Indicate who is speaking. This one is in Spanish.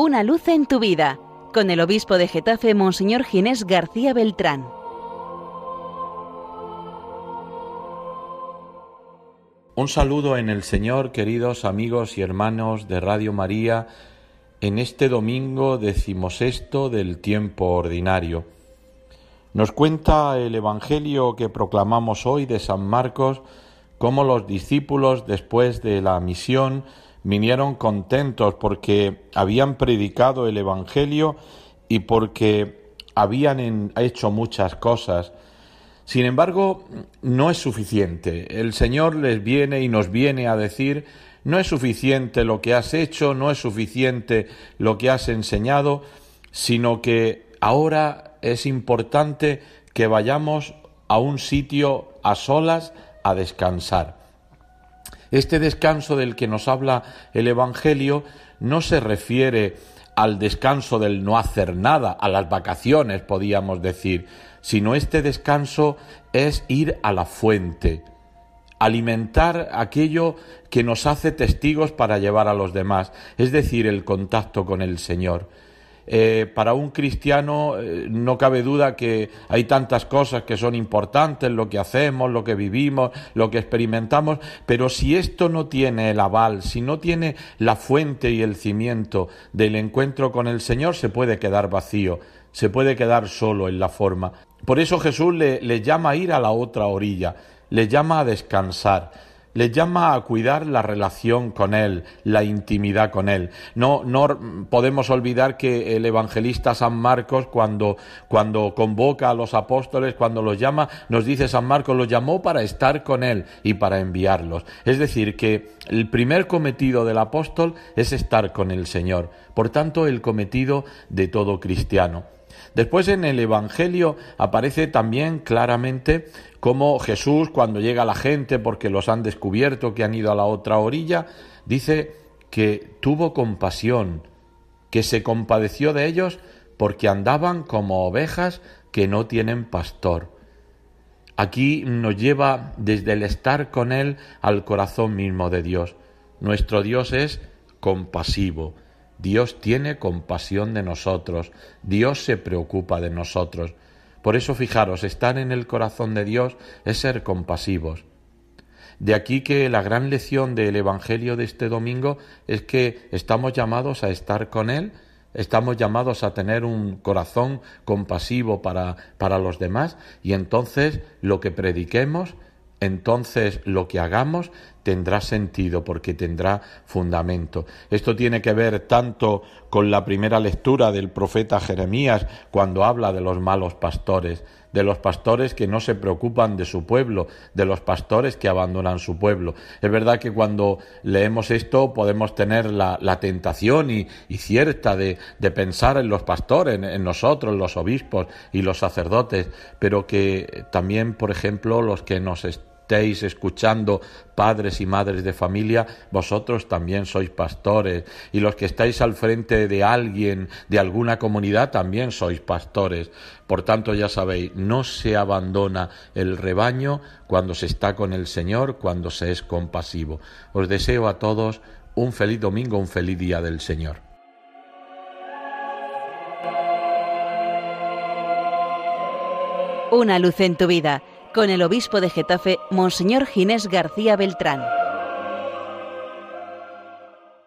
Speaker 1: Una luz en tu vida, con el obispo de Getafe, Monseñor Ginés García Beltrán.
Speaker 2: Un saludo en el Señor, queridos amigos y hermanos de Radio María, en este domingo decimosexto del tiempo ordinario. Nos cuenta el Evangelio que proclamamos hoy de San Marcos cómo los discípulos después de la misión vinieron contentos porque habían predicado el Evangelio y porque habían hecho muchas cosas. Sin embargo, no es suficiente. El Señor les viene y nos viene a decir, no es suficiente lo que has hecho, no es suficiente lo que has enseñado, sino que ahora es importante que vayamos a un sitio a solas a descansar. Este descanso del que nos habla el Evangelio no se refiere al descanso del no hacer nada, a las vacaciones, podíamos decir, sino este descanso es ir a la fuente, alimentar aquello que nos hace testigos para llevar a los demás, es decir, el contacto con el Señor. Eh, para un cristiano eh, no cabe duda que hay tantas cosas que son importantes, lo que hacemos, lo que vivimos, lo que experimentamos, pero si esto no tiene el aval, si no tiene la fuente y el cimiento del encuentro con el Señor, se puede quedar vacío, se puede quedar solo en la forma. Por eso Jesús le, le llama a ir a la otra orilla, le llama a descansar le llama a cuidar la relación con Él, la intimidad con Él. No, no podemos olvidar que el evangelista San Marcos, cuando, cuando convoca a los apóstoles, cuando los llama, nos dice San Marcos, los llamó para estar con Él y para enviarlos. Es decir, que el primer cometido del apóstol es estar con el Señor. Por tanto, el cometido de todo cristiano. Después en el Evangelio aparece también claramente cómo Jesús, cuando llega la gente porque los han descubierto que han ido a la otra orilla, dice que tuvo compasión, que se compadeció de ellos porque andaban como ovejas que no tienen pastor. Aquí nos lleva desde el estar con Él al corazón mismo de Dios. Nuestro Dios es compasivo, Dios tiene compasión de nosotros, Dios se preocupa de nosotros. Por eso fijaros, estar en el corazón de Dios es ser compasivos. De aquí que la gran lección del Evangelio de este domingo es que estamos llamados a estar con Él, estamos llamados a tener un corazón compasivo para, para los demás y entonces lo que prediquemos entonces lo que hagamos tendrá sentido porque tendrá fundamento. Esto tiene que ver tanto con la primera lectura del profeta Jeremías cuando habla de los malos pastores, de los pastores que no se preocupan de su pueblo, de los pastores que abandonan su pueblo. Es verdad que cuando leemos esto podemos tener la, tentación y, cierta de, pensar en los pastores, en, en nosotros, los obispos y los sacerdotes, pero que también, por ejemplo, los que nos estéis escuchando, padres y madres de familia, vosotros también sois pastores. Y los que estáis al frente de alguien, de alguna comunidad, también sois pastores. Por tanto, ya sabéis, no se abandona el rebaño cuando se está con el Señor, cuando se es compasivo. Os deseo a todos un feliz domingo, un feliz día del Señor.
Speaker 1: Una luz en tu vida con el obispo de Getafe, Monseñor Ginés García Beltrán.